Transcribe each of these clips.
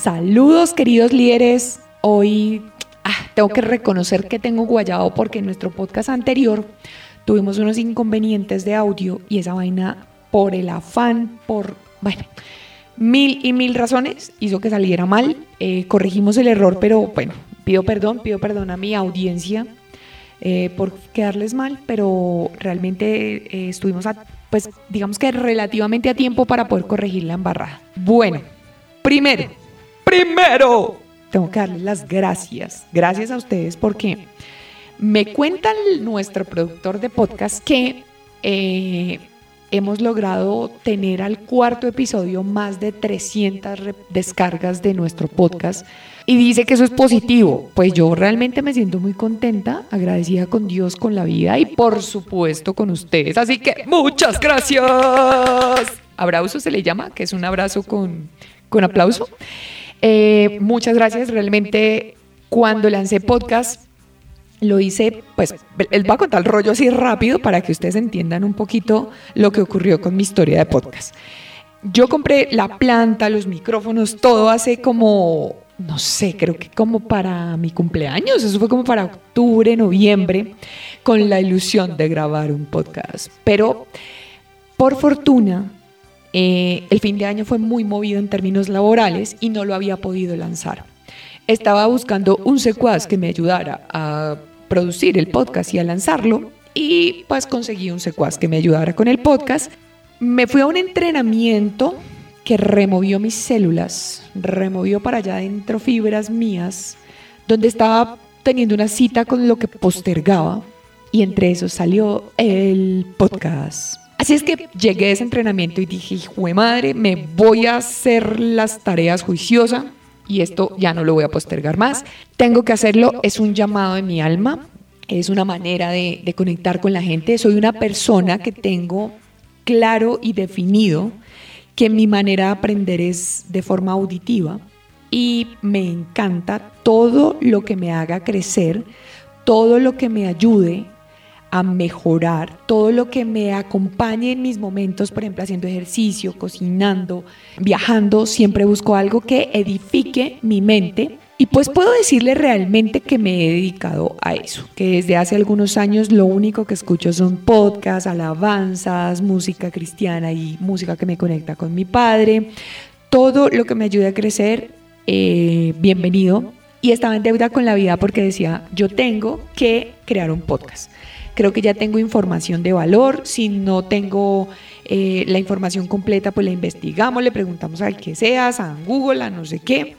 Saludos queridos líderes. Hoy ah, tengo que reconocer que tengo guayado porque en nuestro podcast anterior tuvimos unos inconvenientes de audio y esa vaina por el afán, por, bueno, mil y mil razones hizo que saliera mal. Eh, corregimos el error, pero bueno, pido perdón, pido perdón a mi audiencia eh, por quedarles mal, pero realmente eh, estuvimos, pues digamos que relativamente a tiempo para poder corregir la embarrada. Bueno, primero, primero, tengo que darles las gracias. Gracias a ustedes porque me cuenta nuestro productor de podcast que eh, hemos logrado tener al cuarto episodio más de 300 descargas de nuestro podcast y dice que eso es positivo. Pues yo realmente me siento muy contenta, agradecida con Dios, con la vida y por supuesto con ustedes. Así que muchas gracias. Abrazo se le llama, que es un abrazo con, con aplauso. Eh, muchas gracias. Realmente cuando lancé podcast lo hice, pues él va a contar el rollo así rápido para que ustedes entiendan un poquito lo que ocurrió con mi historia de podcast. Yo compré la planta, los micrófonos, todo hace como, no sé, creo que como para mi cumpleaños, eso fue como para octubre, noviembre, con la ilusión de grabar un podcast. Pero por fortuna, eh, el fin de año fue muy movido en términos laborales y no lo había podido lanzar. Estaba buscando un secuaz que me ayudara a producir el podcast y a lanzarlo y pues conseguí un secuaz que me ayudara con el podcast. Me fui a un entrenamiento que removió mis células, removió para allá adentro fibras mías, donde estaba teniendo una cita con lo que postergaba y entre eso salió el podcast. Así es que llegué a ese entrenamiento y dije, hijo de madre, me voy a hacer las tareas juiciosa y esto ya no lo voy a postergar más. Tengo que hacerlo, es un llamado de mi alma, es una manera de, de conectar con la gente. Soy una persona que tengo claro y definido que mi manera de aprender es de forma auditiva y me encanta todo lo que me haga crecer, todo lo que me ayude a mejorar todo lo que me acompañe en mis momentos, por ejemplo, haciendo ejercicio, cocinando, viajando, siempre busco algo que edifique mi mente. Y pues puedo decirle realmente que me he dedicado a eso, que desde hace algunos años lo único que escucho son podcasts, alabanzas, música cristiana y música que me conecta con mi padre. Todo lo que me ayude a crecer, eh, bienvenido. Y estaba en deuda con la vida porque decía, yo tengo que crear un podcast creo que ya tengo información de valor, si no tengo eh, la información completa, pues la investigamos, le preguntamos al que seas, a Google, a no sé qué.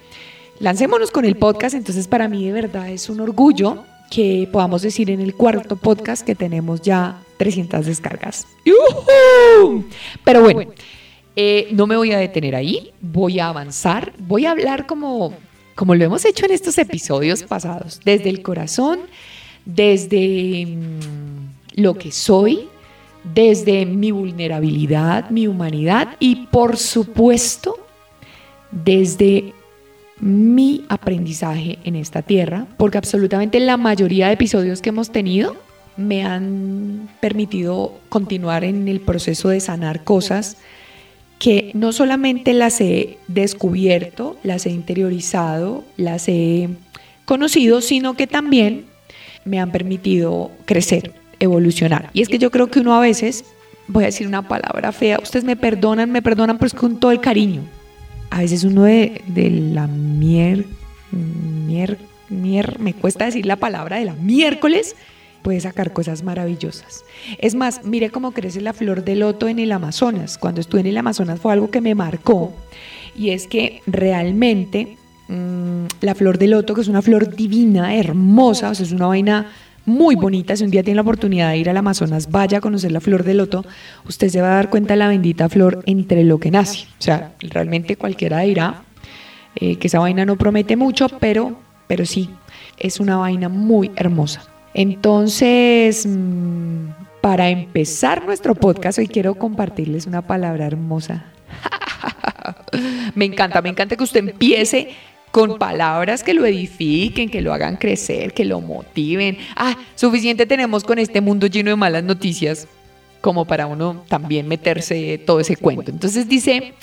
Lancémonos con el podcast, entonces para mí de verdad es un orgullo que podamos decir en el cuarto podcast que tenemos ya 300 descargas. Pero bueno, eh, no me voy a detener ahí, voy a avanzar, voy a hablar como, como lo hemos hecho en estos episodios pasados, desde el corazón, desde mm, lo que soy, desde mi vulnerabilidad, mi humanidad y por supuesto desde mi aprendizaje en esta tierra, porque absolutamente la mayoría de episodios que hemos tenido me han permitido continuar en el proceso de sanar cosas que no solamente las he descubierto, las he interiorizado, las he conocido, sino que también me han permitido crecer, evolucionar. Y es que yo creo que uno a veces, voy a decir una palabra fea, ustedes me perdonan, me perdonan, pues con todo el cariño. A veces uno de, la mier, mier, mier, me cuesta decir la palabra de la miércoles, puede sacar cosas maravillosas. Es más, mire cómo crece la flor de loto en el Amazonas. Cuando estuve en el Amazonas fue algo que me marcó y es que realmente Mm, la flor de loto, que es una flor divina, hermosa, o sea, es una vaina muy bonita. Si un día tiene la oportunidad de ir al Amazonas, vaya a conocer la flor de loto, usted se va a dar cuenta de la bendita flor entre lo que nace. O sea, realmente cualquiera dirá eh, que esa vaina no promete mucho, pero, pero sí, es una vaina muy hermosa. Entonces, mm, para empezar nuestro podcast, hoy quiero compartirles una palabra hermosa. me encanta, me encanta que usted empiece con palabras que lo edifiquen, que lo hagan crecer, que lo motiven. Ah, suficiente tenemos con este mundo lleno de malas noticias como para uno también meterse todo ese cuento. Entonces dice,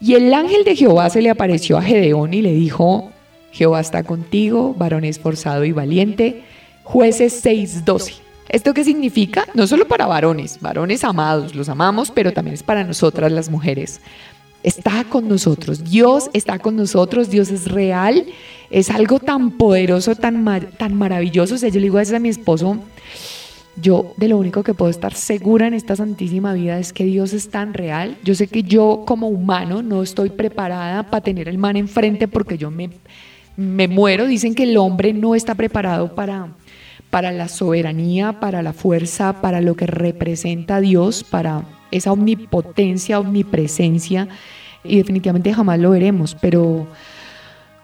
Y el ángel de Jehová se le apareció a Gedeón y le dijo, Jehová está contigo, varón esforzado y valiente. Jueces 6:12. ¿Esto qué significa? No solo para varones, varones amados, los amamos, pero también es para nosotras las mujeres. Está con nosotros, Dios está con nosotros, Dios es real, es algo tan poderoso, tan, tan maravilloso. O sea, yo le digo a a mi esposo, yo de lo único que puedo estar segura en esta santísima vida es que Dios es tan real. Yo sé que yo como humano no estoy preparada para tener el man enfrente porque yo me, me muero. Dicen que el hombre no está preparado para, para la soberanía, para la fuerza, para lo que representa Dios, para esa omnipotencia, omnipresencia. Y definitivamente jamás lo veremos, pero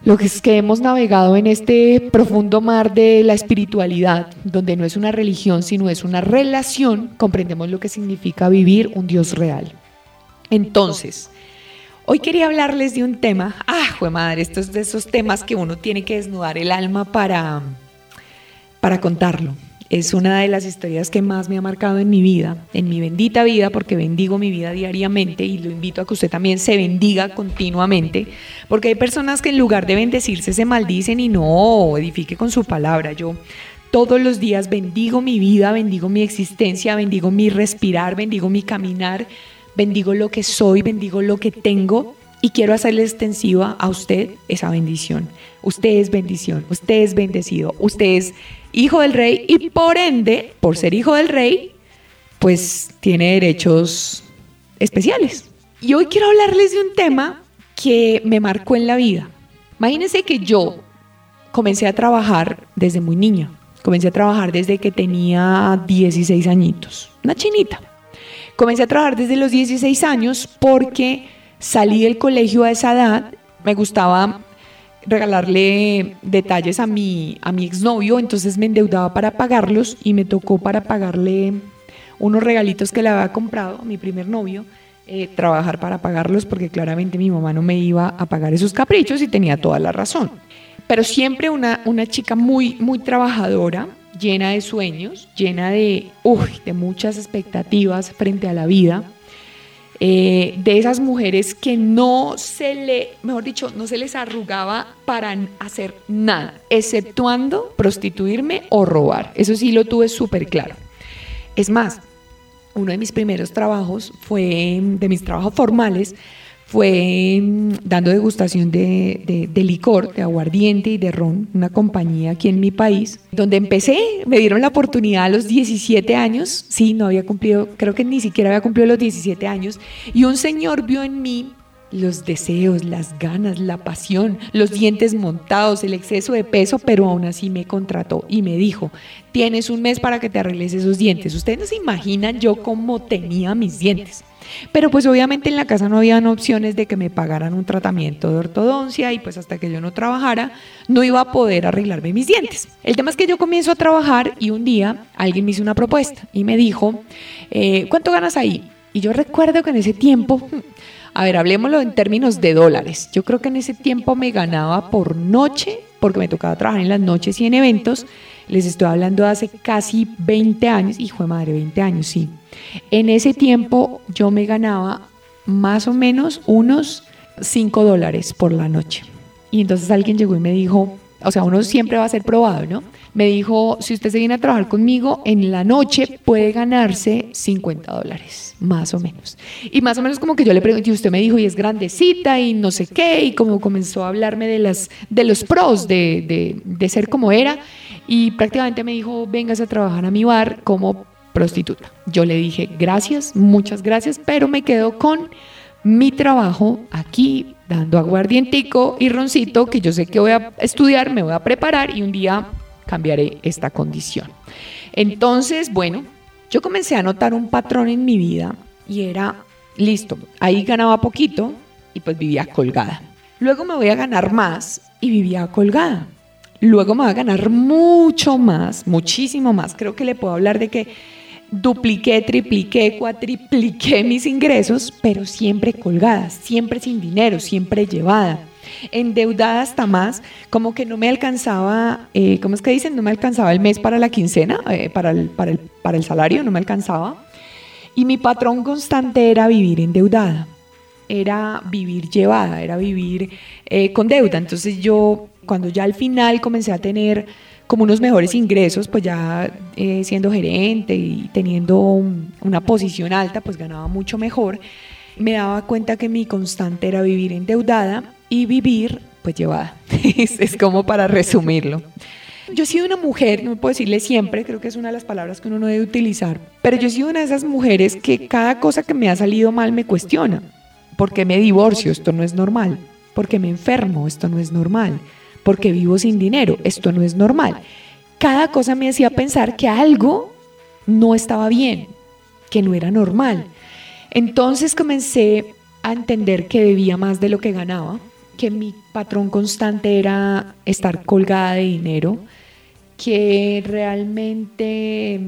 lo que es que hemos navegado en este profundo mar de la espiritualidad, donde no es una religión, sino es una relación, comprendemos lo que significa vivir un Dios real. Entonces, hoy quería hablarles de un tema, ah, fue madre, estos de esos temas que uno tiene que desnudar el alma para, para contarlo. Es una de las historias que más me ha marcado en mi vida, en mi bendita vida, porque bendigo mi vida diariamente y lo invito a que usted también se bendiga continuamente, porque hay personas que en lugar de bendecirse se maldicen y no edifique con su palabra. Yo todos los días bendigo mi vida, bendigo mi existencia, bendigo mi respirar, bendigo mi caminar, bendigo lo que soy, bendigo lo que tengo y quiero hacerle extensiva a usted esa bendición. Usted es bendición, usted es bendecido, usted es hijo del rey y por ende, por ser hijo del rey, pues tiene derechos especiales. Y hoy quiero hablarles de un tema que me marcó en la vida. Imagínense que yo comencé a trabajar desde muy niña. Comencé a trabajar desde que tenía 16 añitos, una chinita. Comencé a trabajar desde los 16 años porque salí del colegio a esa edad, me gustaba regalarle detalles a mi, a mi exnovio, entonces me endeudaba para pagarlos y me tocó para pagarle unos regalitos que le había comprado a mi primer novio, eh, trabajar para pagarlos porque claramente mi mamá no me iba a pagar esos caprichos y tenía toda la razón. Pero siempre una, una chica muy, muy trabajadora, llena de sueños, llena de, de muchas expectativas frente a la vida. Eh, de esas mujeres que no se le, mejor dicho, no se les arrugaba para hacer nada, exceptuando prostituirme o robar. Eso sí lo tuve súper claro. Es más, uno de mis primeros trabajos fue, de mis trabajos formales, fue mm, dando degustación de, licor, de aguardiente y de ron, una compañía aquí en mi país, donde empecé, me dieron la oportunidad a los 17 años, sí, no había cumplido, creo que ni siquiera había cumplido los 17 años, y un señor vio en mí los deseos, las ganas, la pasión, los dientes montados, el exceso de peso, pero aún así me contrató y me dijo, tienes un mes para que te arregles esos dientes. Ustedes no se imaginan yo cómo tenía mis dientes. Pero pues obviamente en la casa no habían opciones de que me pagaran un tratamiento de ortodoncia y pues hasta que yo no trabajara no iba a poder arreglarme mis dientes. El tema es que yo comienzo a trabajar y un día alguien me hizo una propuesta y me dijo, eh, ¿cuánto ganas ahí? Y yo recuerdo que en ese tiempo, a ver, hablemoslo en términos de dólares. Yo creo que en ese tiempo me ganaba por noche, porque me tocaba trabajar en las noches y en eventos. Les estoy hablando de hace casi 20 años, hijo de madre, 20 años, sí. En ese tiempo yo me ganaba más o menos unos 5 dólares por la noche. Y entonces alguien llegó y me dijo, o sea, uno siempre va a ser probado, ¿no? Me dijo, si usted se viene a trabajar conmigo, en la noche puede ganarse 50 dólares, más o menos. Y más o menos como que yo le pregunté, y usted me dijo, y es grandecita y no sé qué, y como comenzó a hablarme de, las, de los pros de, de, de ser como era, y prácticamente me dijo, vengas a trabajar a mi bar como prostituta. Yo le dije, gracias, muchas gracias, pero me quedo con mi trabajo aquí dando aguardientico y roncito, que yo sé que voy a estudiar, me voy a preparar y un día cambiaré esta condición. Entonces, bueno, yo comencé a notar un patrón en mi vida y era, listo, ahí ganaba poquito y pues vivía colgada. Luego me voy a ganar más y vivía colgada. Luego me voy a ganar mucho más, muchísimo más. Creo que le puedo hablar de que dupliqué, tripliqué, cuatripliqué mis ingresos, pero siempre colgada, siempre sin dinero, siempre llevada. Endeudada hasta más, como que no me alcanzaba, eh, ¿cómo es que dicen? No me alcanzaba el mes para la quincena, eh, para, el, para, el, salario, no me alcanzaba. Y mi patrón constante era vivir endeudada. era vivir llevada, era vivir eh, con deuda. Entonces yo, cuando ya al final comencé a tener como unos mejores ingresos, pues ya eh, siendo gerente y teniendo una posición alta, pues ganaba mucho mejor. Me daba cuenta que mi constante era vivir endeudada y vivir pues llevada. es, como para resumirlo. Yo he sido una mujer, no puedo decirle siempre, creo que es una de las palabras que uno no debe utilizar, pero yo he sido una de esas mujeres que cada cosa que me ha salido mal me cuestiona. ¿Por qué me divorcio? Esto no es normal. ¿Por qué me enfermo? Esto no es normal porque vivo sin dinero. Esto no es normal. Cada cosa me hacía pensar que algo no estaba bien, que no era normal. Entonces comencé a entender que debía más de lo que ganaba, que mi patrón constante era estar colgada de dinero, que realmente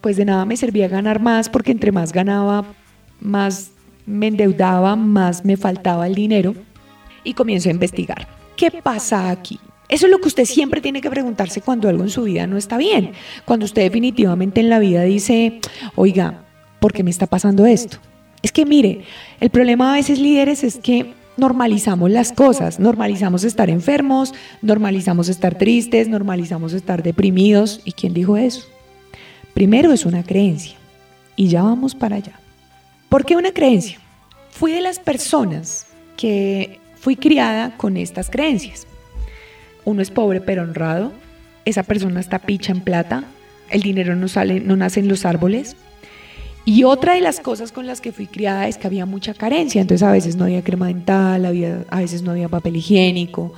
pues de nada me servía ganar más porque entre más ganaba, más me endeudaba, más me faltaba el dinero y comienzo a investigar. ¿Qué pasa aquí? Eso es lo que usted siempre tiene que preguntarse cuando algo en su vida no está bien. Cuando usted definitivamente en la vida dice, oiga, ¿por qué me está pasando esto? Es que mire, el problema a veces líderes es que normalizamos las cosas, normalizamos estar enfermos, normalizamos estar tristes, normalizamos estar deprimidos. ¿Y quién dijo eso? Primero es una creencia y ya vamos para allá. ¿Por qué una creencia? Fui de las personas que Fui criada con estas creencias. Uno es pobre pero honrado, esa persona está picha en plata, el dinero no sale, no nace en los árboles. Y otra de las cosas con las que fui criada es que había mucha carencia, entonces a veces no había crema dental, a veces no había papel higiénico.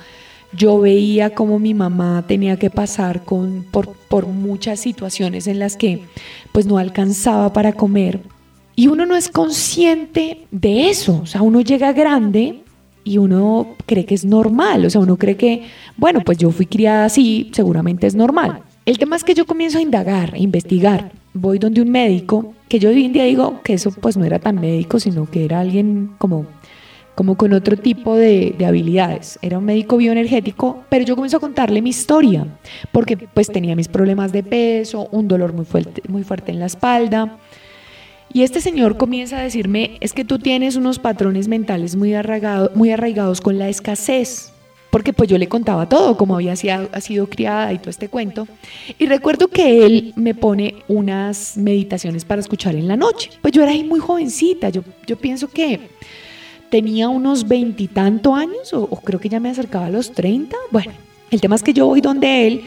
Yo veía cómo mi mamá tenía que pasar con, por, por muchas situaciones en las que pues no alcanzaba para comer. Y uno no es consciente de eso, o sea, uno llega grande y uno cree que es normal, o sea, uno cree que, bueno, pues yo fui criada así, seguramente es normal. El tema es que yo comienzo a indagar, a investigar. Voy donde un médico, que yo hoy en día digo que eso pues no era tan médico, sino que era alguien como, como con otro tipo de, de habilidades. Era un médico bioenergético, pero yo comienzo a contarle mi historia, porque pues tenía mis problemas de peso, un dolor muy fuerte, muy fuerte en la espalda, y este señor comienza a decirme, es que tú tienes unos patrones mentales muy, arraigados, muy arraigados con la escasez, porque pues yo le contaba todo, como había sido, ha sido criada y todo este cuento. Y recuerdo que él me pone unas meditaciones para escuchar en la noche. Pues yo era ahí muy jovencita, yo, yo pienso que tenía unos veintitantos años, o, o creo que ya me acercaba a los treinta. Bueno, el tema es que yo voy donde él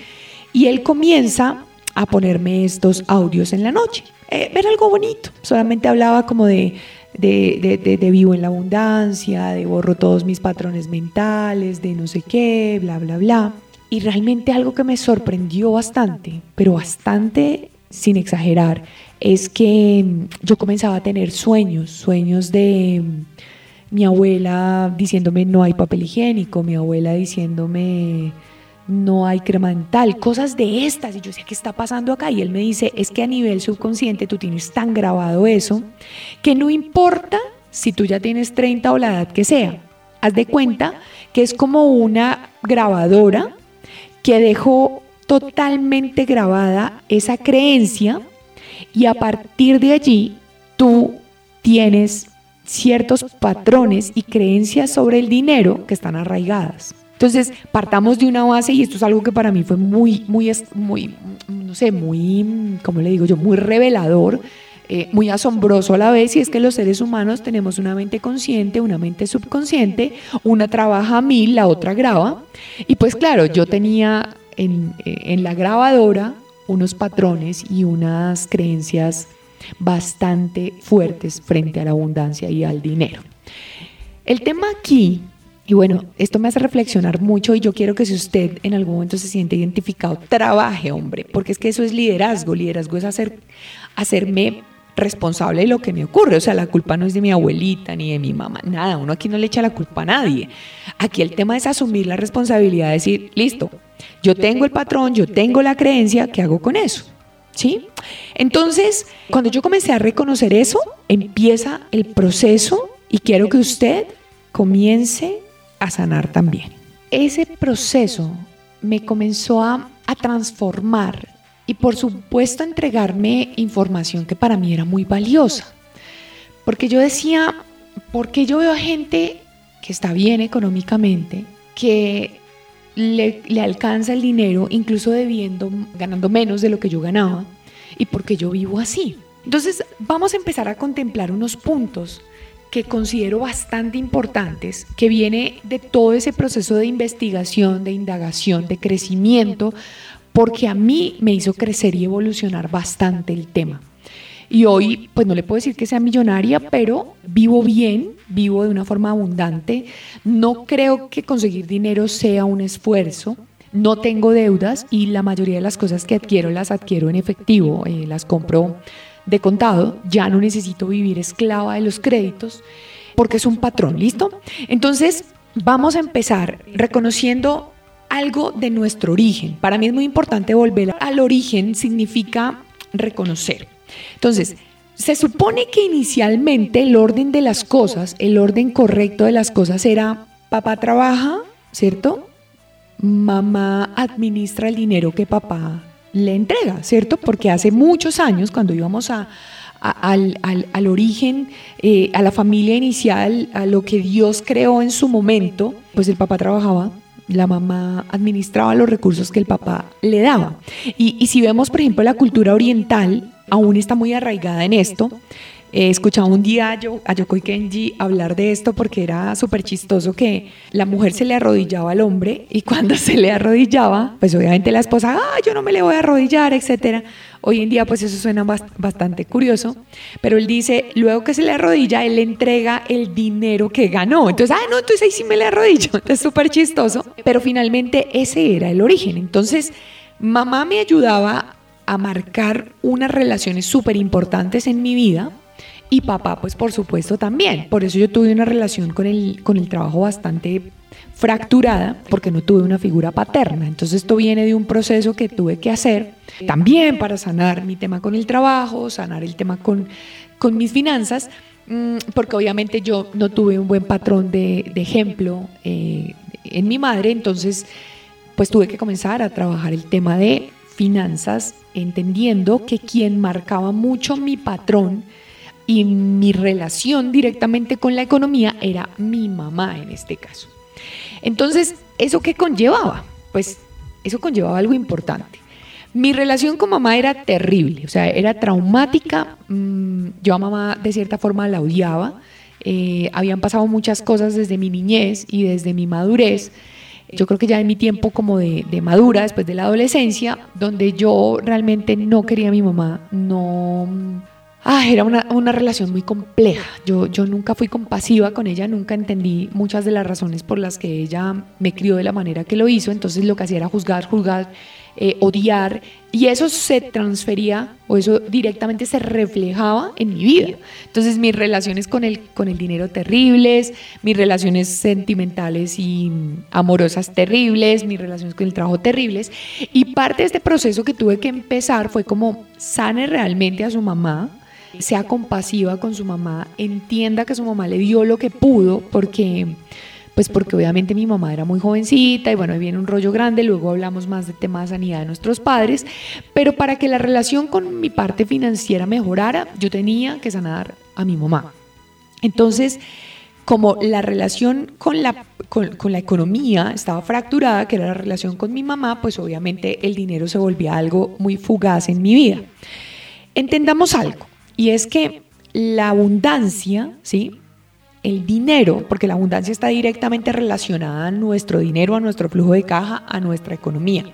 y él comienza a ponerme estos audios en la noche. Eh, ver algo bonito. Solamente hablaba como de, de, de, vivo en la abundancia, de borro todos mis patrones mentales, de no sé qué, bla, bla, bla. Y realmente algo que me sorprendió bastante, pero bastante sin exagerar, es que mm, yo comenzaba a tener sueños, sueños de mm, mi abuela diciéndome no hay papel higiénico, mi abuela diciéndome no hay crema dental, cosas de estas. Y yo sé, ¿qué está pasando acá? Y él me dice, es que a nivel subconsciente tú tienes tan grabado eso que no importa si tú ya tienes 30 o la edad que sea. Haz de cuenta que es como una grabadora que dejó totalmente grabada esa creencia y a partir de allí tú tienes ciertos patrones y creencias sobre el dinero que están arraigadas. Entonces, partamos de una base y esto es algo que para mí fue muy, muy, muy, no sé, muy, ¿cómo le digo yo? Muy revelador, eh, muy asombroso a la vez, y es que los seres humanos tenemos una mente consciente, una mente subconsciente, una trabaja a mil, la otra graba. Y pues claro, yo tenía en, en la grabadora unos patrones y unas creencias bastante fuertes frente a la abundancia y al dinero. El tema aquí y bueno, esto me hace reflexionar mucho y yo quiero que si usted en algún momento se siente identificado, trabaje, hombre, porque es que eso es liderazgo. Liderazgo es hacer, hacerme responsable de lo que me ocurre. O sea, la culpa no es de mi abuelita ni de mi mamá, nada, uno aquí no le echa la culpa a nadie. Aquí el tema es asumir la responsabilidad, de decir, listo, yo tengo el patrón, yo tengo la creencia, ¿qué hago con eso? ¿Sí? Entonces, cuando yo comencé a reconocer eso, empieza el proceso y quiero que usted comience a sanar también. Ese proceso me comenzó a, transformar y por supuesto a entregarme información que para mí era muy valiosa. Porque yo decía, porque yo veo a gente que está bien económicamente, que le, le, alcanza el dinero, incluso debiendo, ganando menos de lo que yo ganaba, y porque yo vivo así. Entonces vamos a empezar a contemplar unos puntos que considero bastante importantes, que viene de todo ese proceso de investigación, de indagación, de crecimiento, porque a mí me hizo crecer y evolucionar bastante el tema. Y hoy, pues no le puedo decir que sea millonaria, pero vivo bien, vivo de una forma abundante. No creo que conseguir dinero sea un esfuerzo. No tengo deudas y la mayoría de las cosas que adquiero las adquiero en efectivo, eh, las compro de contado. Ya no necesito vivir esclava de los créditos porque es un patrón, ¿listo? Entonces, vamos a empezar reconociendo algo de nuestro origen. Para mí es muy importante volver al origen, significa reconocer. Entonces, se supone que inicialmente el orden de las cosas, el orden correcto de las cosas era papá trabaja, ¿cierto? Mamá administra el dinero que papá le entrega, ¿cierto? Porque hace muchos años, cuando íbamos a, al, origen, eh, a la familia inicial, a lo que Dios creó en su momento, pues el papá trabajaba, la mamá administraba los recursos que el papá le daba. Y si vemos, por ejemplo, la cultura oriental, aún está muy arraigada en esto. He escuchado un día a, Yo, a Yokoi Kenji hablar de esto porque era súper chistoso que la mujer se le arrodillaba al hombre y cuando se le arrodillaba, pues obviamente la esposa, ah, yo no me le voy a arrodillar, etcétera. Hoy en día pues eso suena bastante curioso, pero él dice, luego que se le arrodilla, él le entrega el dinero que ganó. Entonces, ah, no, entonces ahí sí me le arrodillo. Entonces súper chistoso, pero finalmente ese era el origen. Entonces, mamá me ayudaba a marcar unas relaciones súper importantes en mi vida y papá, pues por supuesto también. Por eso yo tuve una relación con el, con el trabajo bastante fracturada porque no tuve una figura paterna. Entonces esto viene de un proceso que tuve que hacer también para sanar mi tema con el trabajo, sanar el tema con, con mis finanzas, mm, porque obviamente yo no tuve un buen patrón de, ejemplo eh, en mi madre, entonces pues tuve que comenzar a trabajar el tema de finanzas, entendiendo que quien marcaba mucho mi patrón y mi relación directamente con la economía era mi mamá en este caso. Entonces, ¿eso qué conllevaba? Pues eso conllevaba algo importante. Mi relación con mamá era terrible, o sea, era traumática. Mm, yo a mamá de cierta forma la odiaba. Eh, habían pasado muchas cosas desde mi niñez y desde mi madurez yo creo que ya en mi tiempo como de, madura, después de la adolescencia, donde yo realmente no quería a mi mamá, no... Ah, era una, una, relación muy compleja. Yo, yo nunca fui compasiva con ella, nunca entendí muchas de las razones por las que ella me crió de la manera que lo hizo. Entonces lo que hacía era juzgar, juzgar eh, odiar, y eso se transfería o eso directamente se reflejaba en mi vida. Entonces mis relaciones con el, con el dinero terribles, mis relaciones sentimentales y amorosas terribles, mis relaciones con el trabajo terribles, y parte de este proceso que tuve que empezar fue como sane realmente a su mamá, sea compasiva con su mamá, entienda que su mamá le dio lo que pudo, porque pues porque obviamente mi mamá era muy jovencita y bueno, ahí viene un rollo grande, luego hablamos más de temas de sanidad de nuestros padres, pero para que la relación con mi parte financiera mejorara, yo tenía que sanar a mi mamá. Entonces, como la relación con la, con la economía estaba fracturada, que era la relación con mi mamá, pues obviamente el dinero se volvía algo muy fugaz en mi vida. Entendamos algo, y es que la abundancia, ¿sí? el dinero, porque la abundancia está directamente relacionada a nuestro dinero, a nuestro flujo de caja, a nuestra economía.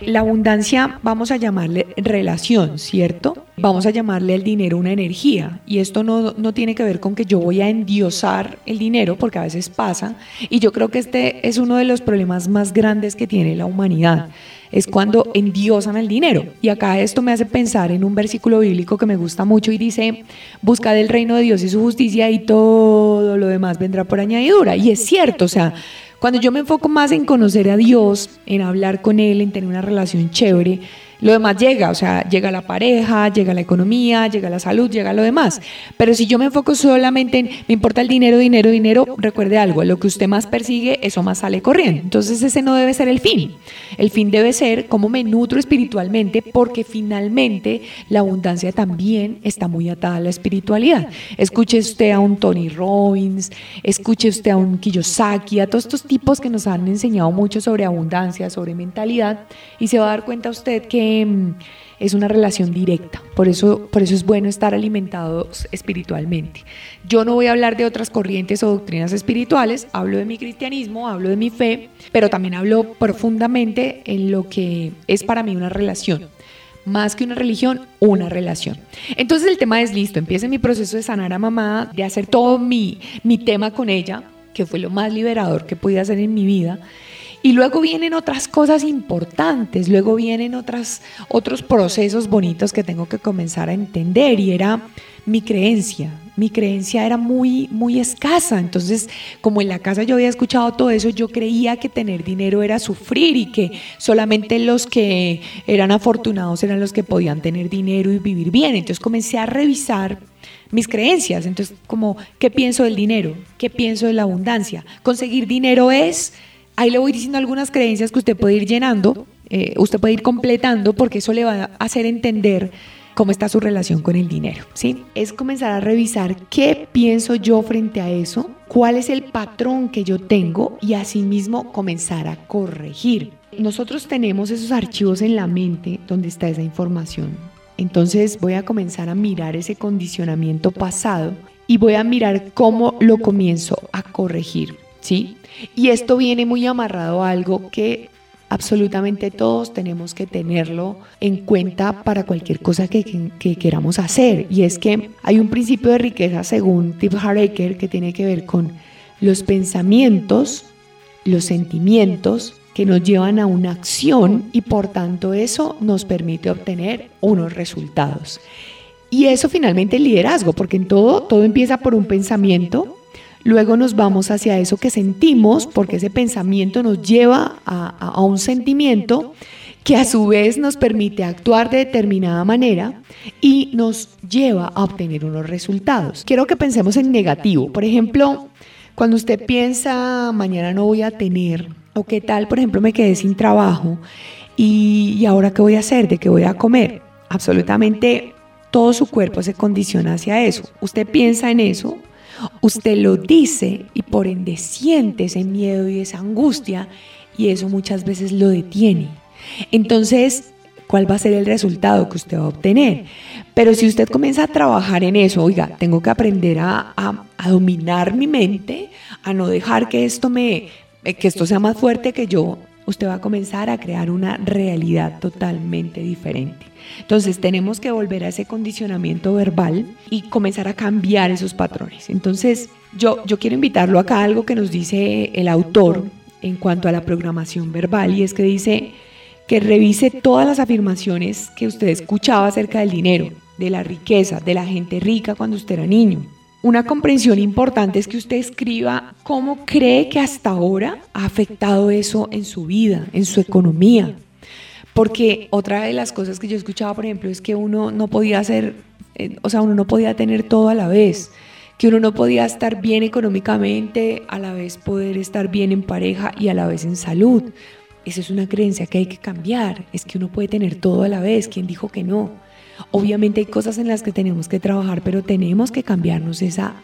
La abundancia vamos a llamarle relación, ¿cierto? Vamos a llamarle al dinero una energía. Y esto no, no, tiene que ver con que yo voy a endiosar el dinero, porque a veces pasa. Y yo creo que este es uno de los problemas más grandes que tiene la humanidad es cuando endiosan el dinero. Y acá esto me hace pensar en un versículo bíblico que me gusta mucho y dice, buscad el reino de Dios y su justicia y todo lo demás vendrá por añadidura. Y es cierto, o sea, cuando yo me enfoco más en conocer a Dios, en hablar con Él, en tener una relación chévere, lo demás llega, o sea, llega la pareja, llega la economía, llega la salud, llega lo demás. Pero si yo me enfoco solamente en, me importa el dinero, dinero, dinero, recuerde algo, lo que usted más persigue, eso más sale corriendo. Entonces ese no debe ser el fin. El fin debe ser cómo me nutro espiritualmente, porque finalmente la abundancia también está muy atada a la espiritualidad. Escuche usted a un Tony Robbins, escuche usted a un Kiyosaki, a todos estos tipos que nos han enseñado mucho sobre abundancia, sobre mentalidad, y se va a dar cuenta usted que Em, es una relación directa. Por eso, por eso es bueno estar alimentados espiritualmente. Yo no voy a hablar de otras corrientes o doctrinas espirituales, hablo de mi cristianismo, hablo de mi fe, pero también hablo profundamente en lo que es para mí una relación. Más que una religión, una relación. Entonces el tema es listo, empieza mi proceso de sanar a mamá, de hacer todo mi, mi tema con ella, que fue lo más liberador que pude hacer en mi vida. Y luego vienen otras cosas importantes, luego vienen otras, otros procesos bonitos que tengo que comenzar a entender y era mi creencia. Mi creencia era muy, muy escasa. Entonces, como en la casa yo había escuchado todo eso, yo creía que tener dinero era sufrir y que solamente los que eran afortunados eran los que podían tener dinero y vivir bien. Entonces comencé a revisar mis creencias. Entonces, como, ¿qué pienso del dinero? ¿Qué pienso de la abundancia? Conseguir dinero es Ahí le voy diciendo algunas creencias que usted puede ir llenando, eh, usted puede ir completando, porque eso le va a hacer entender cómo está su relación con el dinero, ¿sí? Es comenzar a revisar qué pienso yo frente a eso, cuál es el patrón que yo tengo y asimismo comenzar a corregir. Nosotros tenemos esos archivos en la mente donde está esa información. Entonces voy a comenzar a mirar ese condicionamiento pasado y voy a mirar cómo lo comienzo a corregir, ¿sí? Y esto viene muy amarrado a algo que absolutamente todos tenemos que tenerlo en cuenta para cualquier cosa que, queramos hacer. Y es que hay un principio de riqueza según Tip Haraker que tiene que ver con los pensamientos, los sentimientos que nos llevan a una acción y por tanto eso nos permite obtener unos resultados. Y eso finalmente es liderazgo, porque en todo, todo empieza por un pensamiento, Luego nos vamos hacia eso que sentimos, porque ese pensamiento nos lleva a, un sentimiento que a su vez nos permite actuar de determinada manera y nos lleva a obtener unos resultados. Quiero que pensemos en negativo. Por ejemplo, cuando usted piensa, mañana no voy a tener, o qué tal, por ejemplo, me quedé sin trabajo y, ahora qué voy a hacer, de qué voy a comer. Absolutamente todo su cuerpo se condiciona hacia eso. Usted piensa en eso, Usted lo dice y por ende siente ese miedo y esa angustia y eso muchas veces lo detiene. Entonces, ¿cuál va a ser el resultado que usted va a obtener? Pero si usted comienza a trabajar en eso, oiga, tengo que aprender a, a dominar mi mente, a no dejar que esto me, que esto sea más fuerte que yo, usted va a comenzar a crear una realidad totalmente diferente. Entonces tenemos que volver a ese condicionamiento verbal y comenzar a cambiar esos patrones. Entonces yo, yo quiero invitarlo acá a algo que nos dice el autor en cuanto a la programación verbal y es que dice que revise todas las afirmaciones que usted escuchaba acerca del dinero, de la riqueza, de la gente rica cuando usted era niño una comprensión importante es que usted escriba cómo cree que hasta ahora ha afectado eso en su vida, en su economía. Porque otra de las cosas que yo escuchaba, por ejemplo, es que uno no podía hacer, eh, o sea, uno no podía tener todo a la vez, que uno no podía estar bien económicamente, a la vez poder estar bien en pareja y a la vez en salud. Esa es una creencia que hay que cambiar, es que uno puede tener todo a la vez, ¿quién dijo que no? Obviamente hay cosas en las que tenemos que trabajar, pero tenemos que cambiarnos esa,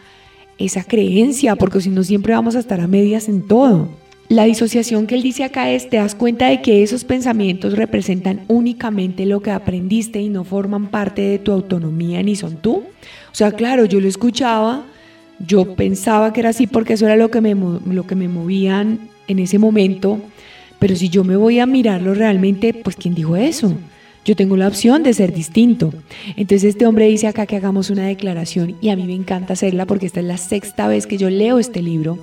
esa creencia, porque si no siempre vamos a estar a medias en todo. La disociación que él dice acá es, te das cuenta de que esos pensamientos representan únicamente lo que aprendiste y no forman parte de tu autonomía ni son tú. O sea, claro, yo lo escuchaba, yo pensaba que era así porque eso era lo que me, lo que me movían en ese momento, pero si yo me voy a mirarlo realmente, pues ¿quién dijo eso? Yo tengo la opción de ser distinto. Entonces este hombre dice acá que hagamos una declaración y a mí me encanta hacerla porque esta es la sexta vez que yo leo este libro,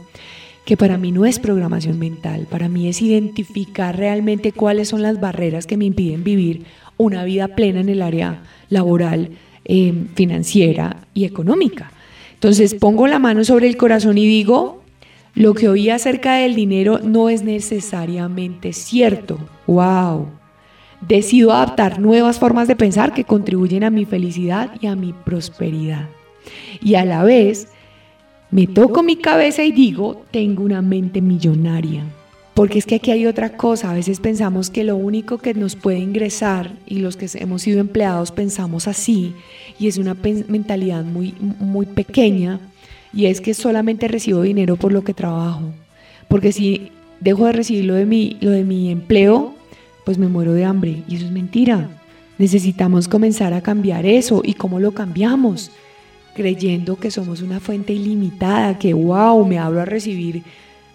que para mí no es programación mental, para mí es identificar realmente cuáles son las barreras que me impiden vivir una vida plena en el área laboral, em, financiera y económica. Entonces pongo la mano sobre el corazón y digo, lo que oí acerca del dinero no es necesariamente cierto. ¡Wow! Decido adaptar nuevas formas de pensar que contribuyen a mi felicidad y a mi prosperidad. Y a la vez, me toco mi cabeza y digo, tengo una mente millonaria. Porque es que aquí hay otra cosa, a veces pensamos que lo único que nos puede ingresar y los que hemos sido empleados pensamos así y es una mentalidad muy, muy pequeña y es que solamente recibo dinero por lo que trabajo. Porque si dejo de recibir de mi, lo de mi empleo, pues me muero de hambre y eso es mentira. Necesitamos comenzar a cambiar eso y cómo lo cambiamos creyendo que somos una fuente ilimitada, que wow, me abro a recibir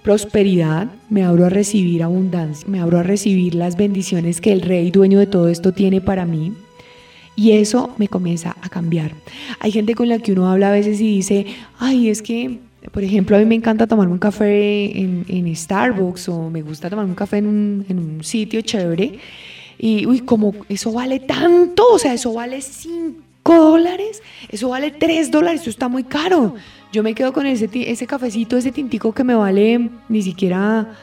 prosperidad, me abro a recibir abundancia, me abro a recibir las bendiciones que el rey dueño de todo esto tiene para mí. Y eso me comienza a cambiar. Hay gente con la que uno habla a veces y dice, ay, es que, por ejemplo, a mí me encanta tomar un café en, Starbucks o me gusta tomar un café en un, en un sitio chévere. Y, uy, como eso vale tanto, o sea, eso vale 5 dólares, eso vale 3 dólares, eso está muy caro. Yo me quedo con ese, ese cafecito, ese tintico que me vale ni siquiera,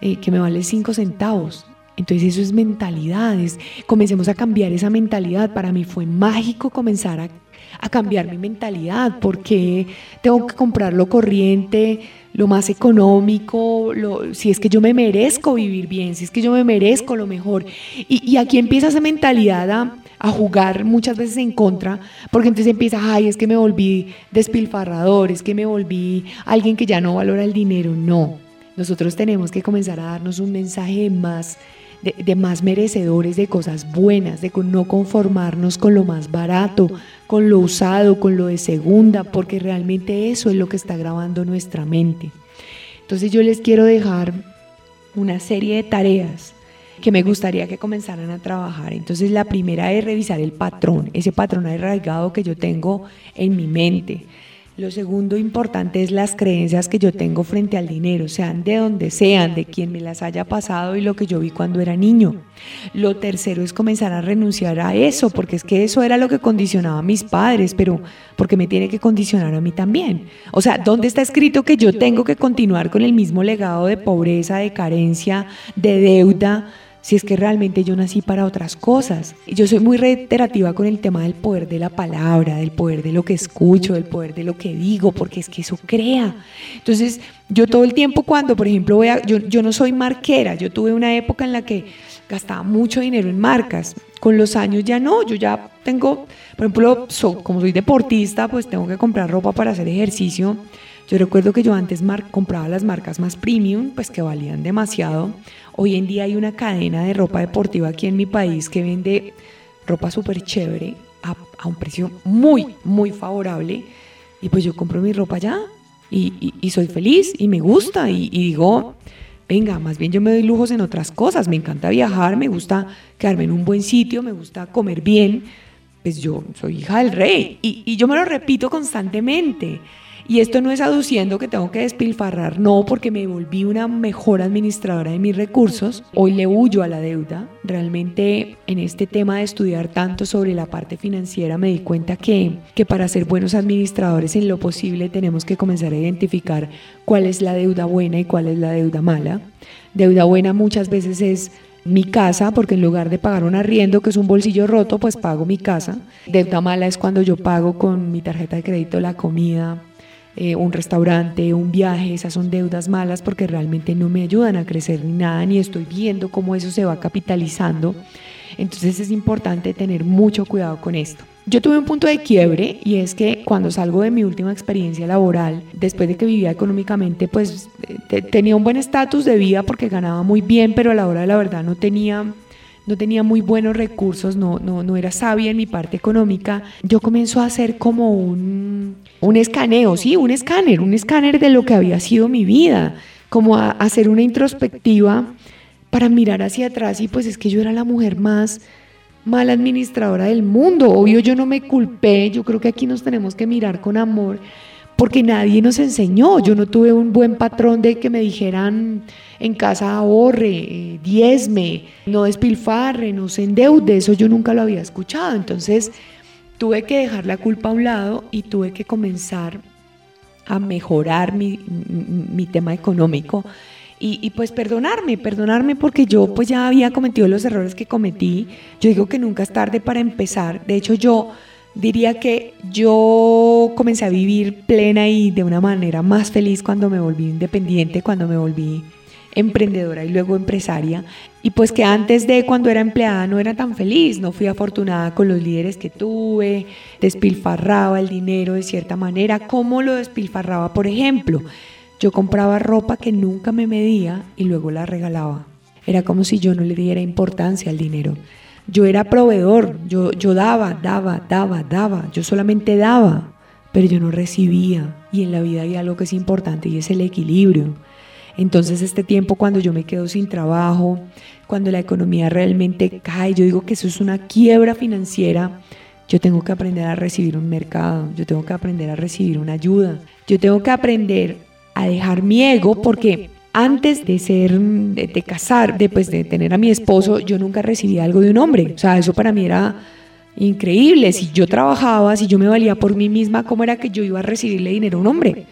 eh, que me vale 5 centavos. Entonces eso es mentalidades. Comencemos a cambiar esa mentalidad. Para mí fue mágico comenzar a, a cambiar mi mentalidad porque tengo que comprar lo corriente, lo más económico, si es que yo me merezco vivir bien, si es que yo me merezco lo mejor. Y, aquí empieza esa mentalidad a, a jugar muchas veces en contra, porque entonces empieza, ay, es que me volví despilfarrador, es que me volví alguien que ya no valora el dinero. No, nosotros tenemos que comenzar a darnos un mensaje más, de, de más merecedores de cosas buenas, de no conformarnos con lo más barato, con lo usado, con lo de segunda, porque realmente eso es lo que está grabando nuestra mente. Entonces yo les quiero dejar una serie de tareas que me gustaría que comenzaran a trabajar. Entonces la primera es revisar el patrón, ese patrón arraigado que yo tengo en mi mente. Lo segundo importante es las creencias que yo tengo frente al dinero, sean de donde sean, de quien me las haya pasado y lo que yo vi cuando era niño. Lo tercero es comenzar a renunciar a eso, porque es que eso era lo que condicionaba a mis padres, pero porque me tiene que condicionar a mí también. O sea, ¿dónde está escrito que yo tengo que continuar con el mismo legado de pobreza, de carencia, de deuda? Si es que realmente yo nací para otras cosas. Yo soy muy reiterativa con el tema del poder de la palabra, del poder de lo que escucho, del poder de lo que digo, porque es que eso crea. Entonces, yo todo el tiempo cuando, por ejemplo, voy a, yo, no soy marquera, yo tuve una época en la que gastaba mucho dinero en marcas. Con los años ya no, yo ya tengo, por ejemplo, como soy deportista, pues tengo que comprar ropa para hacer ejercicio. Yo recuerdo que yo antes compraba las marcas más premium, pues que valían demasiado. Hoy en día hay una cadena de ropa deportiva aquí en mi país que vende ropa súper chévere a, un precio muy, muy favorable. Y pues yo compro mi ropa ya y, soy feliz y me gusta y, y, digo, venga, más bien yo me doy lujos en otras cosas. Me encanta viajar, me gusta quedarme en un buen sitio, me gusta comer bien. Pues yo soy hija del rey y, y yo me lo repito constantemente. Y esto no es aduciendo que tengo que despilfarrar, no, porque me volví una mejor administradora de mis recursos. Hoy le huyo a la deuda. Realmente en este tema de estudiar tanto sobre la parte financiera me di cuenta que, que para ser buenos administradores en lo posible tenemos que comenzar a identificar cuál es la deuda buena y cuál es la deuda mala. Deuda buena muchas veces es mi casa, porque en lugar de pagar un arriendo, que es un bolsillo roto, pues pago mi casa. Deuda mala es cuando yo pago con mi tarjeta de crédito la comida, eh, un restaurante, un viaje, esas son deudas malas porque realmente no me ayudan a crecer ni nada, ni estoy viendo cómo eso se va capitalizando. Entonces es importante tener mucho cuidado con esto. Yo tuve un punto de quiebre y es que cuando salgo de mi última experiencia laboral, después de que vivía económicamente, pues eh, tenía un buen estatus de vida porque ganaba muy bien, pero a la hora de la verdad no tenía no tenía muy buenos recursos, no, no, no era sabia en mi parte económica, yo comienzo a hacer como un, un escaneo, sí, un escáner, un escáner de lo que había sido mi vida, como a, hacer una introspectiva para mirar hacia atrás y pues es que yo era la mujer más mala administradora del mundo, obvio yo no me culpé, yo creo que aquí nos tenemos que mirar con amor porque nadie nos enseñó. Yo no tuve un buen patrón de que me dijeran en casa ahorre, eh, diezme, no despilfarre, no se endeude. Eso yo nunca lo había escuchado. Entonces tuve que dejar la culpa a un lado y tuve que comenzar a mejorar mi, mi tema económico y, pues perdonarme, perdonarme porque yo pues ya había cometido los errores que cometí. Yo digo que nunca es tarde para empezar. De hecho yo diría que yo comencé a vivir plena y de una manera más feliz cuando me volví independiente, cuando me volví emprendedora y luego empresaria. Y pues que antes de cuando era empleada no era tan feliz, no fui afortunada con los líderes que tuve, despilfarraba el dinero de cierta manera. ¿Cómo lo despilfarraba? Por ejemplo, yo compraba ropa que nunca me medía y luego la regalaba. Era como si yo no le diera importancia al dinero. Yo era proveedor, yo, yo daba, daba, daba, daba, yo solamente daba, pero yo no recibía. Y en la vida hay algo que es importante y es el equilibrio. Entonces este tiempo cuando yo me quedo sin trabajo, cuando la economía realmente cae, yo digo que eso es una quiebra financiera, yo tengo que aprender a recibir un mercado, yo tengo que aprender a recibir una ayuda, yo tengo que aprender a dejar mi ego porque antes de ser, de, casar, después de tener a mi esposo, yo nunca recibí algo de un hombre. O sea, eso para mí era increíble. Si yo trabajaba, si yo me valía por mí misma, ¿cómo era que yo iba a recibirle dinero a un hombre?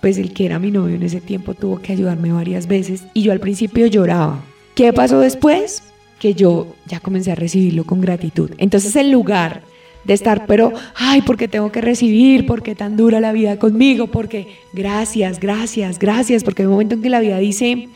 Pues el que era mi novio en ese tiempo tuvo que ayudarme varias veces y yo al principio lloraba. ¿Qué pasó después? Que yo ya comencé a recibirlo con gratitud. Entonces, en lugar de estar, pero, ay, porque tengo que recibir, porque tan dura la vida conmigo, porque gracias, gracias, gracias, porque hay un momento en que la vida dice,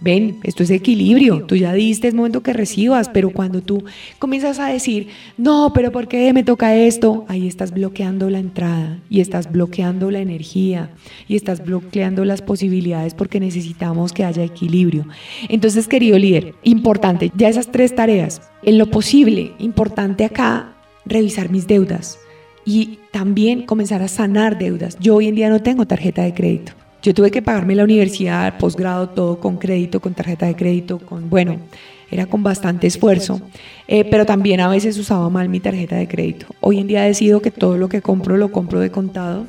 ven, esto es equilibrio, tú ya diste, es momento que recibas, pero cuando tú comienzas a decir, no, pero ¿por qué me toca esto? Ahí estás bloqueando la entrada y estás bloqueando la energía y estás bloqueando las posibilidades porque necesitamos que haya equilibrio. Entonces, querido líder, importante, ya esas tres tareas, en lo posible, importante acá revisar mis deudas y también comenzar a sanar deudas. Yo hoy en día no tengo tarjeta de crédito. Yo tuve que pagarme la universidad, posgrado, todo con crédito, con tarjeta de crédito, con, bueno, era con bastante esfuerzo, eh, pero también a veces usaba mal mi tarjeta de crédito. Hoy en día decido que todo lo que compro lo compro de contado.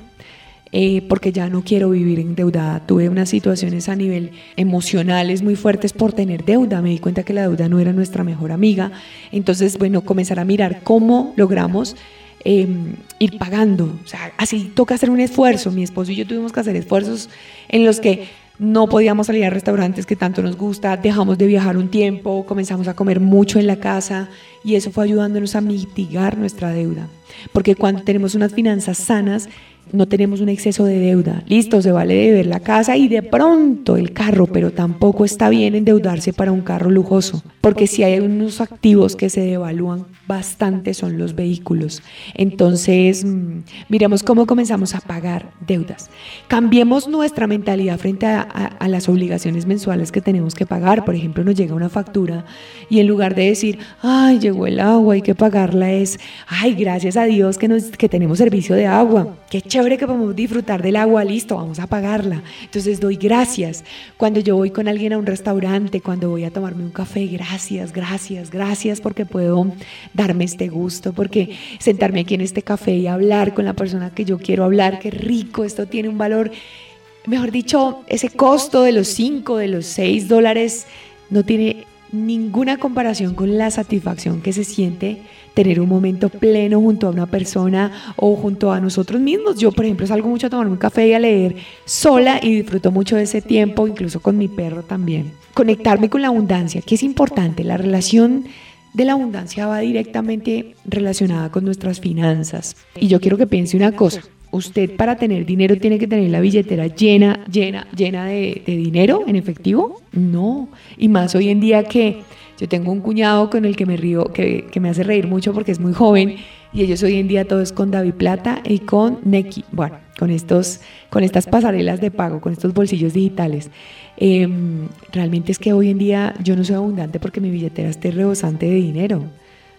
Eh, porque ya no quiero vivir endeudada. Tuve unas situaciones a nivel emocionales muy fuertes por tener deuda. Me di cuenta que la deuda no era nuestra mejor amiga. Entonces, bueno, comenzar a mirar cómo logramos em, ir pagando. O sea, así toca hacer un esfuerzo. Mi esposo y yo tuvimos que hacer esfuerzos en los que no podíamos salir a restaurantes que tanto nos gusta, dejamos de viajar un tiempo, comenzamos a comer mucho en la casa y eso fue ayudándonos a mitigar nuestra deuda. Porque cuando tenemos unas finanzas sanas, no tenemos un exceso de deuda. Listo, se vale de ver la casa y de pronto el carro, pero tampoco está bien endeudarse para un carro lujoso, porque si hay unos activos que se devalúan bastante son los vehículos. Entonces, mm, miremos cómo comenzamos a pagar deudas. Cambiemos nuestra mentalidad frente a, a, las obligaciones mensuales que tenemos que pagar. Por ejemplo, nos llega una factura y en lugar de decir, ay, llegó el agua, hay que pagarla, es, ay, gracias a Dios que, nos, que tenemos servicio de agua. Qué chévere que podemos disfrutar del agua, listo, vamos a pagarla. Entonces doy gracias. Cuando yo voy con alguien a un restaurante, cuando voy a tomarme un café, gracias, gracias, gracias porque puedo darme este gusto, porque sentarme aquí en este café y hablar con la persona que yo quiero hablar, qué rico, esto tiene un valor, mejor dicho, ese costo de los 5, de los 6 dólares no tiene ninguna comparación con la satisfacción que se siente tener un momento pleno junto a una persona o junto a nosotros mismos. Yo, por ejemplo, salgo mucho a tomarme un café y a leer sola y disfruto mucho de ese tiempo, incluso con mi perro también. Conectarme con la abundancia, que es importante. La relación de la abundancia va directamente relacionada con nuestras finanzas. Y yo quiero que piense una cosa. Usted para tener dinero tiene que tener la billetera llena, llena, llena de, dinero en efectivo. No. Y más hoy en día que yo tengo un cuñado con el que me río, que, me hace reír mucho porque es muy joven y ellos hoy en día todos con David Plata y con Neki, bueno, con, estos, con estas pasarelas de pago, con estos bolsillos digitales. Em, realmente es que hoy en día yo no soy abundante porque mi billetera esté rebosante de dinero.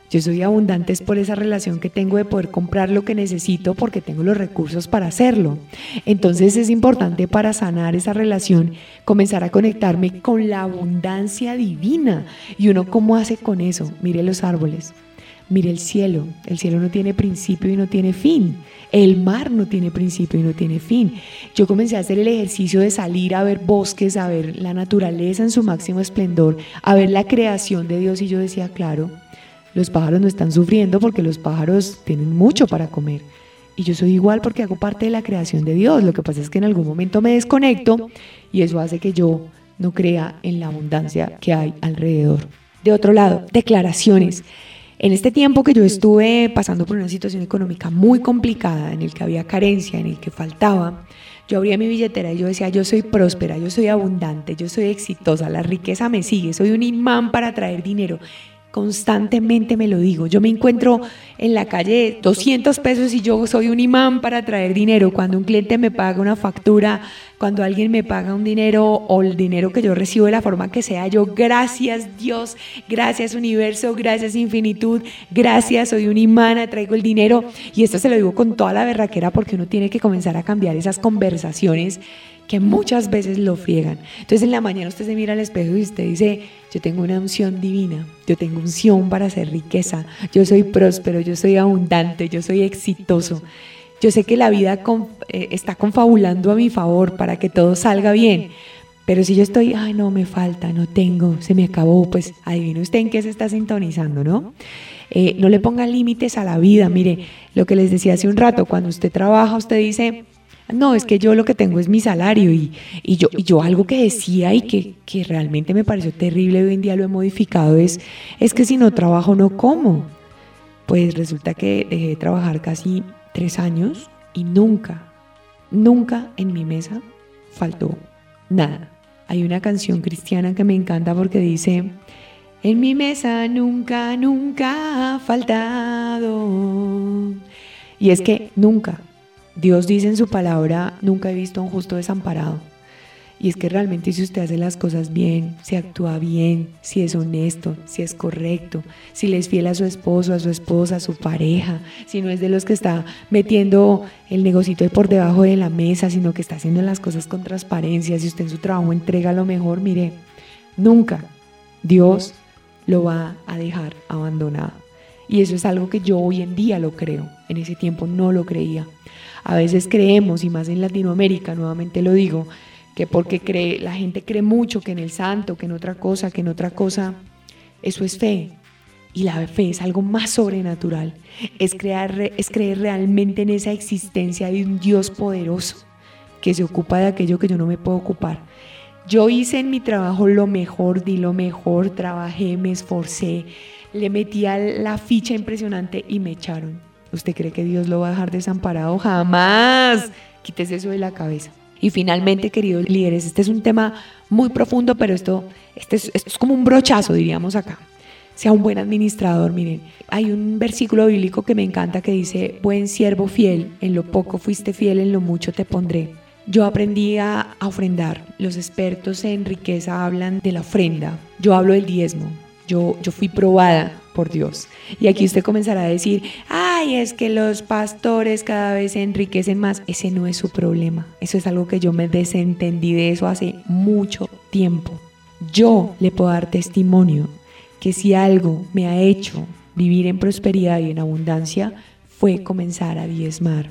Yo soy abundante es por esa relación que tengo de poder comprar lo que necesito porque tengo los recursos para hacerlo. Entonces es importante para sanar esa relación comenzar a conectarme con la abundancia divina. ¿Y uno cómo hace con eso? Mire los árboles, mire el cielo. El cielo no tiene principio y no tiene fin. El mar no tiene principio y no tiene fin. Yo comencé a hacer el ejercicio de salir a ver bosques, a ver la naturaleza en su máximo esplendor, a ver la creación de Dios y yo decía, claro, los pájaros no están sufriendo porque los pájaros tienen mucho para comer. Y yo soy igual porque hago parte de la creación de Dios. Lo que pasa es que en algún momento me desconecto y eso hace que yo no crea en la abundancia que hay alrededor. De otro lado, declaraciones. En este tiempo que yo estuve pasando por una situación económica muy complicada, en el que había carencia, en el que faltaba, yo abría mi billetera y yo decía, yo soy próspera, yo soy abundante, yo soy exitosa, la riqueza me sigue, soy un imán para traer dinero constantemente me lo digo. Yo me encuentro en la calle 200 pesos y yo soy un imán para traer dinero. Cuando un cliente me paga una factura, cuando alguien me paga un dinero o el dinero que yo recibo de la forma que sea, yo gracias Dios, gracias universo, gracias infinitud, gracias, soy un imán, traigo el dinero. Y esto se lo digo con toda la berraquera porque uno tiene que comenzar a cambiar esas conversaciones que muchas veces lo friegan. Entonces en la mañana usted se mira al espejo y usted dice, yo tengo una unción divina, yo tengo unción para hacer riqueza, yo soy próspero, yo soy abundante, yo soy exitoso. Yo sé que la vida eh, está confabulando a mi favor para que todo salga bien. Pero si yo estoy, ay, no, me falta, no tengo, se me acabó, pues adivine usted en qué se está sintonizando, ¿no? Eh, no le ponga límites a la vida. Mire, lo que les decía hace un rato, cuando usted trabaja, usted dice, no, es que yo lo que tengo es mi salario y, yo, algo que decía y que, que, realmente me pareció terrible, hoy en día lo he modificado, es, es que si no trabajo no como. Pues resulta que dejé de trabajar casi tres años y nunca, nunca en mi mesa faltó nada. Hay una canción cristiana que me encanta porque dice, en mi mesa nunca, nunca ha faltado. Y es que nunca, Dios dice en su palabra, nunca he visto a un justo desamparado. Y es que realmente si usted hace las cosas bien, si actúa bien, si es honesto, si es correcto, si le es fiel a su esposo, a su esposa, a su pareja, si no es de los que está metiendo el negocito por debajo de la mesa, sino que está haciendo las cosas con transparencia, si usted en su trabajo entrega lo mejor, mire, nunca Dios lo va a dejar abandonado. Y eso es algo que yo hoy en día lo creo, en ese tiempo no lo creía. A veces creemos, y más en Latinoamérica, nuevamente lo digo, que porque cree, la gente cree mucho que en el santo, que en otra cosa, que en otra cosa, eso es fe. Y la fe es algo más sobrenatural. Es, crear, es creer realmente en esa existencia de un Dios poderoso que se ocupa de aquello que yo no me puedo ocupar. Yo hice en mi trabajo lo mejor, di lo mejor, trabajé, me esforcé, le metí a la ficha impresionante y me echaron. ¿Usted cree que Dios lo va a dejar desamparado? Jamás. Quítese eso de la cabeza. Y finalmente, queridos líderes, este es un tema muy profundo, pero esto, este es, es como un brochazo, diríamos acá. Sea un buen administrador, miren. Hay un versículo bíblico que me encanta que dice, buen siervo fiel, en lo poco fuiste fiel, en lo mucho te pondré. Yo aprendí a ofrendar. Los expertos en riqueza hablan de la ofrenda. Yo hablo del diezmo. Yo, yo fui probada por Dios. Y aquí usted comenzará a decir, ay, es que los pastores cada vez se enriquecen más. Ese no es su problema. Eso es algo que yo me desentendí de eso hace mucho tiempo. Yo le puedo dar testimonio que si algo me ha hecho vivir en prosperidad y en abundancia, fue comenzar a diezmar.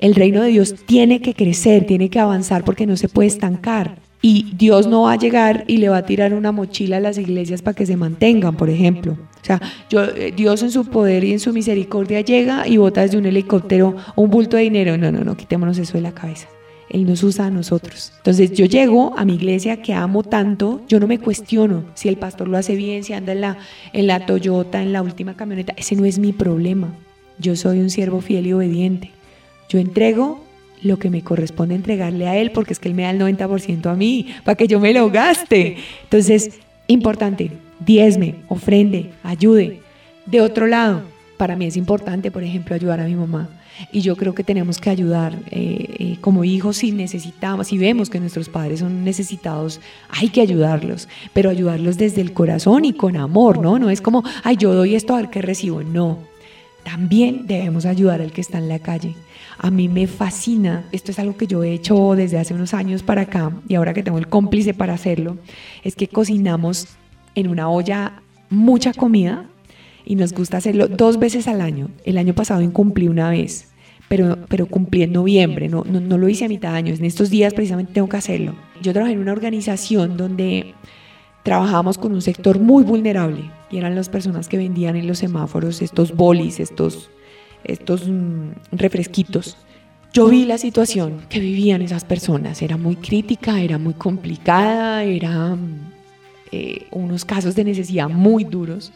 El reino de Dios tiene que crecer, tiene que avanzar porque no se puede estancar. Y Dios no va a llegar y le va a tirar una mochila a las iglesias para que se mantengan, por ejemplo. Sea, yo, eh, Dios en su poder y en su misericordia llega y bota desde un helicóptero un bulto de dinero. No, no, no, quitémonos eso de la cabeza. Él nos usa a nosotros. Entonces yo llego a mi iglesia que amo tanto, yo no me cuestiono si el pastor lo hace bien, si anda en la, en la Toyota, en la última camioneta. Ese no es mi problema. Yo soy un siervo fiel y obediente. Yo entrego lo que me corresponde entregarle a él, porque es que él me da el 90% a mí, para que yo me lo gaste. Entonces, importante, diezme, ofrende, ayude. De otro lado, para mí es importante, por ejemplo, ayudar a mi mamá. Y yo creo que tenemos que ayudar eh, eh, como hijos si necesitamos, si vemos que nuestros padres son necesitados, hay que ayudarlos, pero ayudarlos desde el corazón y con amor, ¿no? No es como, ay, yo doy esto a ver qué recibo, no. También debemos ayudar al que está en la calle. A mí me fascina, esto es algo que yo he hecho desde hace unos años para acá y ahora que tengo el cómplice para hacerlo, es que cocinamos en una olla mucha comida y nos gusta hacerlo dos veces al año. El año pasado incumplí una vez, pero, pero cumplí en noviembre, no, no, no lo hice a mitad de año, en estos días precisamente tengo que hacerlo. Yo trabajé en una organización donde trabajábamos con un sector muy vulnerable y eran las personas que vendían en los semáforos estos bolis, estos, estos mm, refresquitos. yo vi la situación que vivían esas personas. Era muy crítica, era muy complicada, eran eh, unos casos de necesidad muy duros,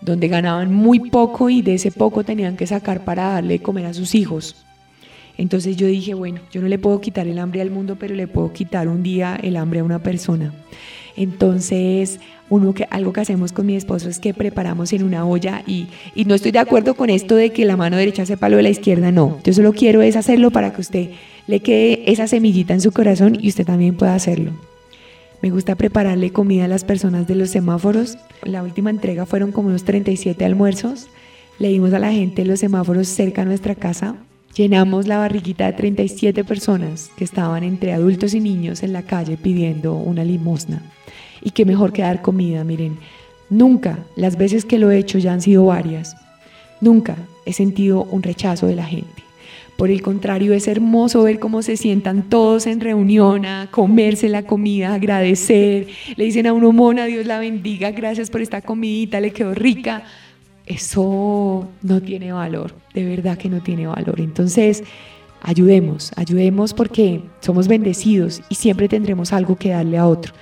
donde ganaban muy poco y de ese poco tenían que sacar para darle comer a sus hijos. Entonces yo dije, bueno, yo no le puedo quitar el hambre al mundo, pero le puedo quitar un día el hambre a una persona. Entonces, uno que, algo que hacemos con mi esposo es que preparamos en una olla y, y no estoy de acuerdo con esto de que la mano derecha sepa lo de la izquierda, no. Yo solo quiero es hacerlo para que usted le quede esa semillita en su corazón y usted también pueda hacerlo. Me gusta prepararle comida a las personas de los semáforos. La última entrega fueron como unos 37 almuerzos. Le dimos a la gente los semáforos cerca a nuestra casa. Llenamos la barriguita de 37 personas que estaban entre adultos y niños en la calle pidiendo una limosna. Y qué mejor que dar comida, miren. Nunca, las veces que lo he hecho ya han sido varias, nunca he sentido un rechazo de la gente. Por el contrario, es hermoso ver cómo se sientan todos en reunión a comerse la comida, agradecer. Le dicen a uno, Mona, Dios la bendiga, gracias por esta comidita, le quedó rica. Eso no tiene valor, de verdad que no tiene valor. Entonces, ayudemos, ayudemos porque somos bendecidos y siempre tendremos algo que darle a otro.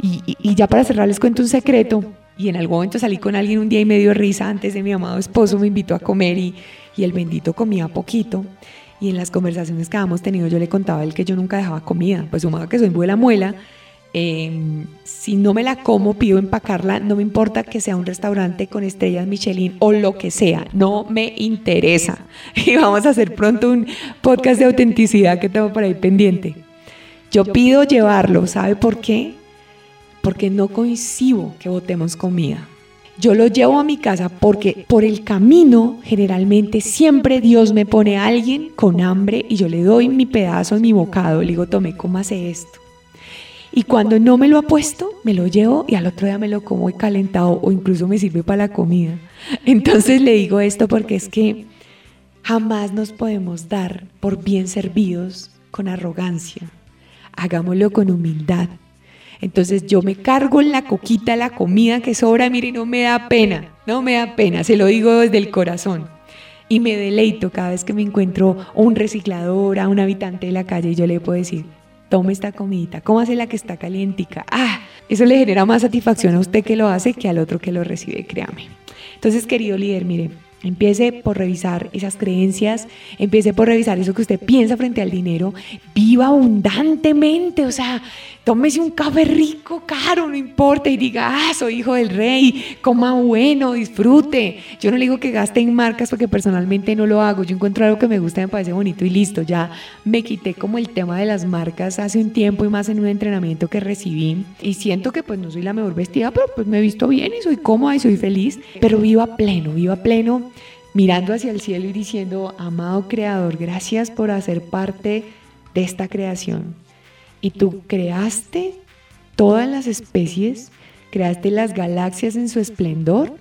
Y, y ya para cerrar les cuento un secreto. Y en algún momento salí con alguien un día y me dio risa antes de mi amado esposo, me invitó a comer y, y el bendito comía poquito. Y en las conversaciones que habíamos tenido yo le contaba a él que yo nunca dejaba comida, pues sumado que soy buena muela, em, si no me la como, pido empacarla, no me importa que sea un restaurante con estrellas Michelin o lo que sea, no me interesa. Y vamos a hacer pronto un podcast de autenticidad que tengo por ahí pendiente. Yo pido llevarlo, ¿sabe por qué? Porque no coincido que votemos comida. Yo lo llevo a mi casa porque por el camino generalmente siempre Dios me pone a alguien con hambre y yo le doy mi pedazo, mi bocado, le digo, tome, hace esto. Y cuando no me lo ha puesto, me lo llevo y al otro día me lo como calentado o incluso me sirve para la comida. Entonces le digo esto porque es que jamás nos podemos dar por bien servidos con arrogancia. Hagámoslo con humildad entonces yo me cargo en la coquita la comida que sobra, mire, no me da pena, no me da pena, se lo digo desde el corazón. Y me deleito cada vez que me encuentro un reciclador, a un habitante de la calle, y yo le puedo decir, tome esta comidita, hace la que está calientica. Ah, eso le genera más satisfacción a usted que lo hace que al otro que lo recibe, créame. Entonces, querido líder, mire, Empiece por revisar esas creencias, empiece por revisar eso que usted piensa frente al dinero, viva abundantemente, o sea, tómese un café rico, caro, no importa, y diga, ah, soy hijo del rey, coma bueno, disfrute. Yo no le digo que gaste en marcas porque personalmente no lo hago, yo encuentro algo que me gusta, me parece bonito y listo, ya me quité como el tema de las marcas hace un tiempo y más en un entrenamiento que recibí. Y siento que pues no soy la mejor vestida, pero pues me he visto bien y soy cómoda y soy feliz, pero viva pleno, viva pleno mirando hacia el cielo y diciendo, amado Creador, gracias por hacer parte de esta creación y tú creaste todas las especies, creaste las galaxias en su esplendor,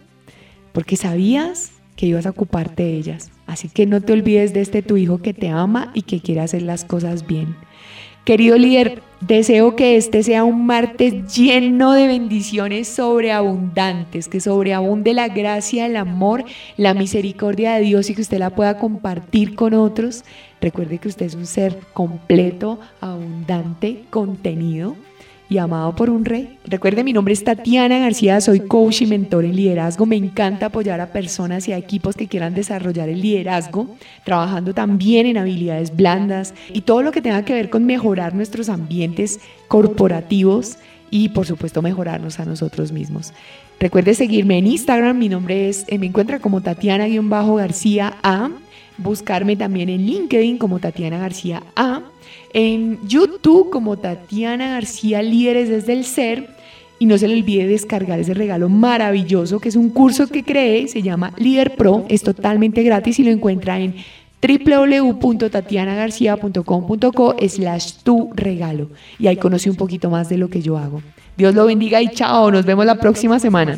porque sabías que ibas a ocuparte de ellas. Así que no te olvides de este tu hijo que te ama y que quiere hacer las cosas bien. Querido líder, deseo que este sea un martes lleno de bendiciones sobreabundantes, que sobreabunde la gracia, el amor, la misericordia de Dios y que usted la pueda compartir con otros. Recuerde que usted es un ser completo, abundante, contenido y amado por un rey. Recuerde, mi nombre es Tatiana García, soy coach y mentor en liderazgo. Me encanta apoyar a personas y a equipos que quieran desarrollar el liderazgo, trabajando también en habilidades blandas y todo lo que tenga que ver con mejorar nuestros ambientes corporativos y por supuesto mejorarnos a nosotros mismos. Recuerde seguirme en Instagram, mi nombre es, eh, me encuentra como Tatiana-García A, buscarme también en LinkedIn como Tatiana García A en YouTube como Tatiana García Líderes desde el Ser. Y no se le olvide descargar ese regalo maravilloso que es un curso que creé, se llama Líder Pro, es totalmente gratis y lo encuentra en www.tatianagarcia.com.co slash tu regalo. Y ahí conoce un poquito más de lo que yo hago. Dios lo bendiga y chao, nos vemos la próxima semana.